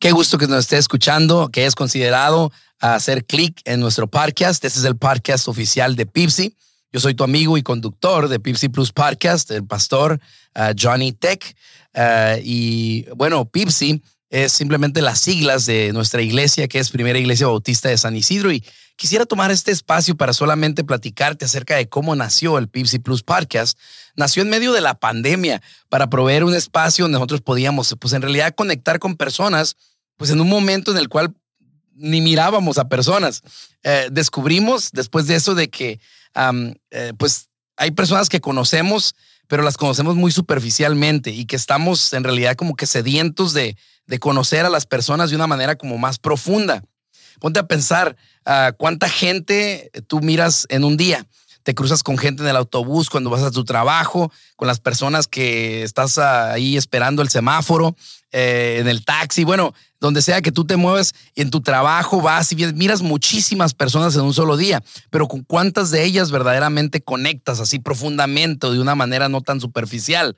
Qué gusto que nos esté escuchando, que hayas considerado hacer clic en nuestro podcast. Este es el podcast oficial de Pipsi. Yo soy tu amigo y conductor de Pipsi Plus Podcast, el pastor uh, Johnny Tech. Uh, y bueno, Pipsi es simplemente las siglas de nuestra iglesia, que es Primera Iglesia Bautista de San Isidro. Y quisiera tomar este espacio para solamente platicarte acerca de cómo nació el Pipsi Plus Podcast. Nació en medio de la pandemia para proveer un espacio donde nosotros podíamos, pues en realidad, conectar con personas pues en un momento en el cual ni mirábamos a personas. Eh, descubrimos después de eso de que, eh, pues, hay personas que conocemos, pero las conocemos muy superficialmente y que estamos en realidad como que sedientos de, de conocer a las personas de una manera como más profunda. Ponte a pensar uh, cuánta gente tú miras en un día. Te cruzas con gente en el autobús cuando vas a tu trabajo, con las personas que estás ahí esperando el semáforo, eh, en el taxi. Bueno, donde sea que tú te mueves en tu trabajo, vas y miras muchísimas personas en un solo día, pero con cuántas de ellas verdaderamente conectas así profundamente o de una manera no tan superficial.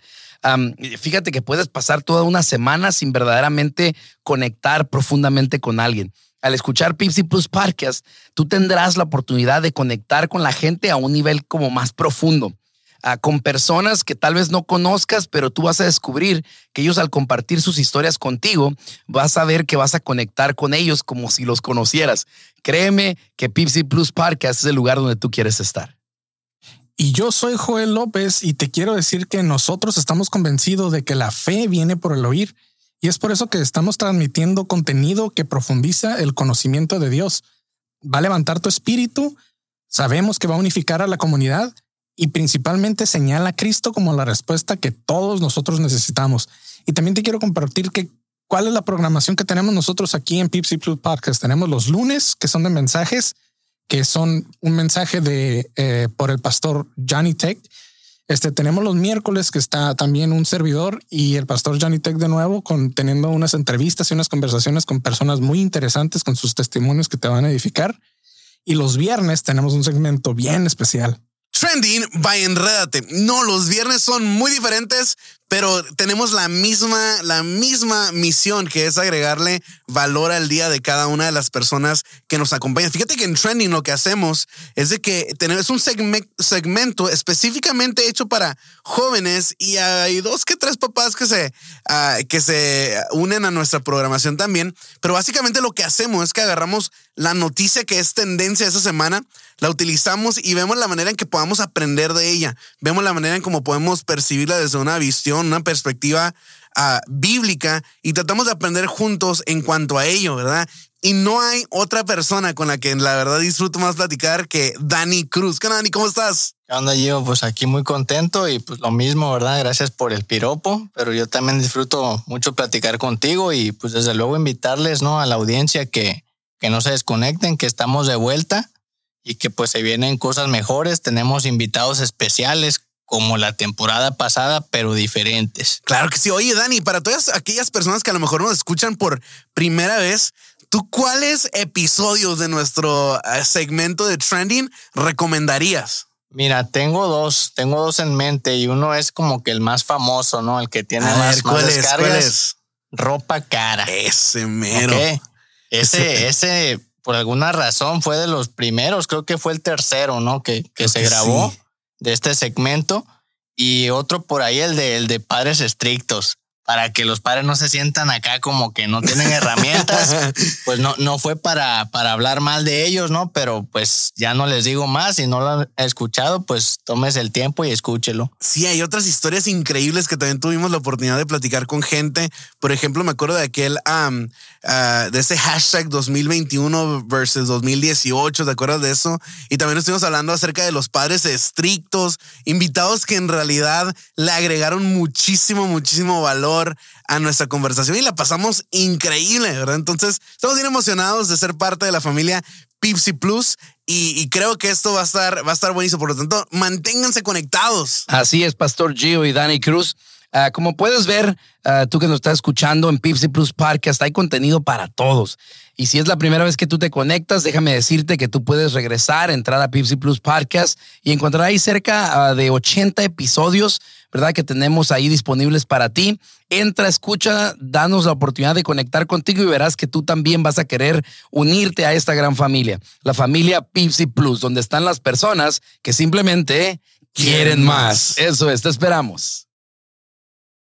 fíjate que puedes pasar toda una semana sin verdaderamente conectar profundamente con alguien. Al escuchar Pipsy Plus Podcast, tú tendrás la oportunidad de conectar con la gente a un nivel como más profundo con personas que tal vez no conozcas, pero tú vas a descubrir que ellos al compartir sus historias contigo, vas a ver que vas a conectar con ellos como si los conocieras. Créeme que Pipsy Plus Podcast es el lugar donde tú quieres estar. Y yo soy Joel López y te quiero decir que nosotros estamos convencidos de que la fe viene por el oír. Y es por eso que estamos transmitiendo contenido que profundiza el conocimiento de Dios. Va a levantar tu espíritu, sabemos que va a unificar a la comunidad y principalmente señala a Cristo como la respuesta que todos nosotros necesitamos. Y también te quiero compartir que cuál es la programación que tenemos nosotros aquí en Pipsy Plus Podcast. Tenemos los lunes que son de mensajes, que son un mensaje de eh, por el pastor Johnny Tech. Este tenemos los miércoles que está también un servidor y el pastor Johnny Tech de nuevo con teniendo unas entrevistas y unas conversaciones con personas muy interesantes con sus testimonios que te van a edificar. Y los viernes tenemos un segmento bien especial Trending by Enredate. No, los viernes son muy diferentes, pero tenemos la misma, la misma misión que es agregarle valor al día de cada una de las personas que nos acompañan. Fíjate que en Trending lo que hacemos es de que tenemos un segmento específicamente hecho para jóvenes y hay dos que tres papás que se, ah, que se unen a nuestra programación también. Pero básicamente lo que hacemos es que agarramos la noticia que es tendencia esa semana, la utilizamos y vemos la manera en que podamos aprender de ella. Vemos la manera en cómo podemos percibirla desde una visión una perspectiva ah, bíblica y tratamos de aprender juntos en cuanto a ello, ¿verdad? Y no hay otra persona con la que la verdad disfruto más platicar que Dani Cruz. ¿Qué onda, Dani? ¿Cómo estás? ¿Qué onda, Gio? Pues aquí muy contento y pues lo mismo, ¿verdad? Gracias por el piropo, pero yo también disfruto mucho platicar contigo y pues desde luego invitarles, ¿no? A la audiencia que, que no se desconecten, que estamos de vuelta y que pues se vienen cosas mejores. Tenemos invitados especiales como la temporada pasada, pero diferentes. Claro que sí. Oye, Dani, para todas aquellas personas que a lo mejor nos escuchan por primera vez, ¿tú cuáles episodios de nuestro eh, segmento de trending recomendarías? Mira, tengo dos, tengo dos en mente y uno es como que el más famoso, ¿no? El que tiene más, descargas. Ropa cara. Ese mero. Ese, ese, por alguna razón fue de los primeros, creo que fue el tercero, ¿no? Que, que se grabó de este segmento y otro por ahí, el de, el de padres estrictos para que los padres no se sientan acá como que no tienen herramientas, pues no, no fue para, para hablar mal de ellos, ¿no? Pero pues ya no les digo más, si no lo han escuchado, pues tomes el tiempo y escúchelo. Sí, hay otras historias increíbles que también tuvimos la oportunidad de platicar con gente. Por ejemplo, me acuerdo de aquel, ah, de ese hashtag 2021 versus 2018, ¿te acuerdas de eso? Y también estuvimos hablando acerca de los padres estrictos, invitados que en realidad le agregaron muchísimo, muchísimo valor a nuestra conversación y la pasamos increíble, ¿verdad? Entonces, estamos bien emocionados de ser parte de la familia Pipsy Plus y, creo que esto va a estar, va a estar buenísimo. Por lo tanto, manténganse conectados. Así es, Pastor Gio y Dani Cruz. Ah, como puedes ver, ah, tú que nos estás escuchando en Pipsy Plus Podcast, hay contenido para todos. Y si es la primera vez que tú te conectas, déjame decirte que tú puedes regresar, entrar a Pipsy Plus Podcast y encontrar ahí cerca ah, de 80 episodios ¿verdad? Que tenemos ahí disponibles para ti. Entra, escucha, danos la oportunidad de conectar contigo y verás que tú también vas a querer unirte a esta gran familia, la familia Pipsy Plus, donde están las personas que simplemente quieren más. Eso es, te esperamos.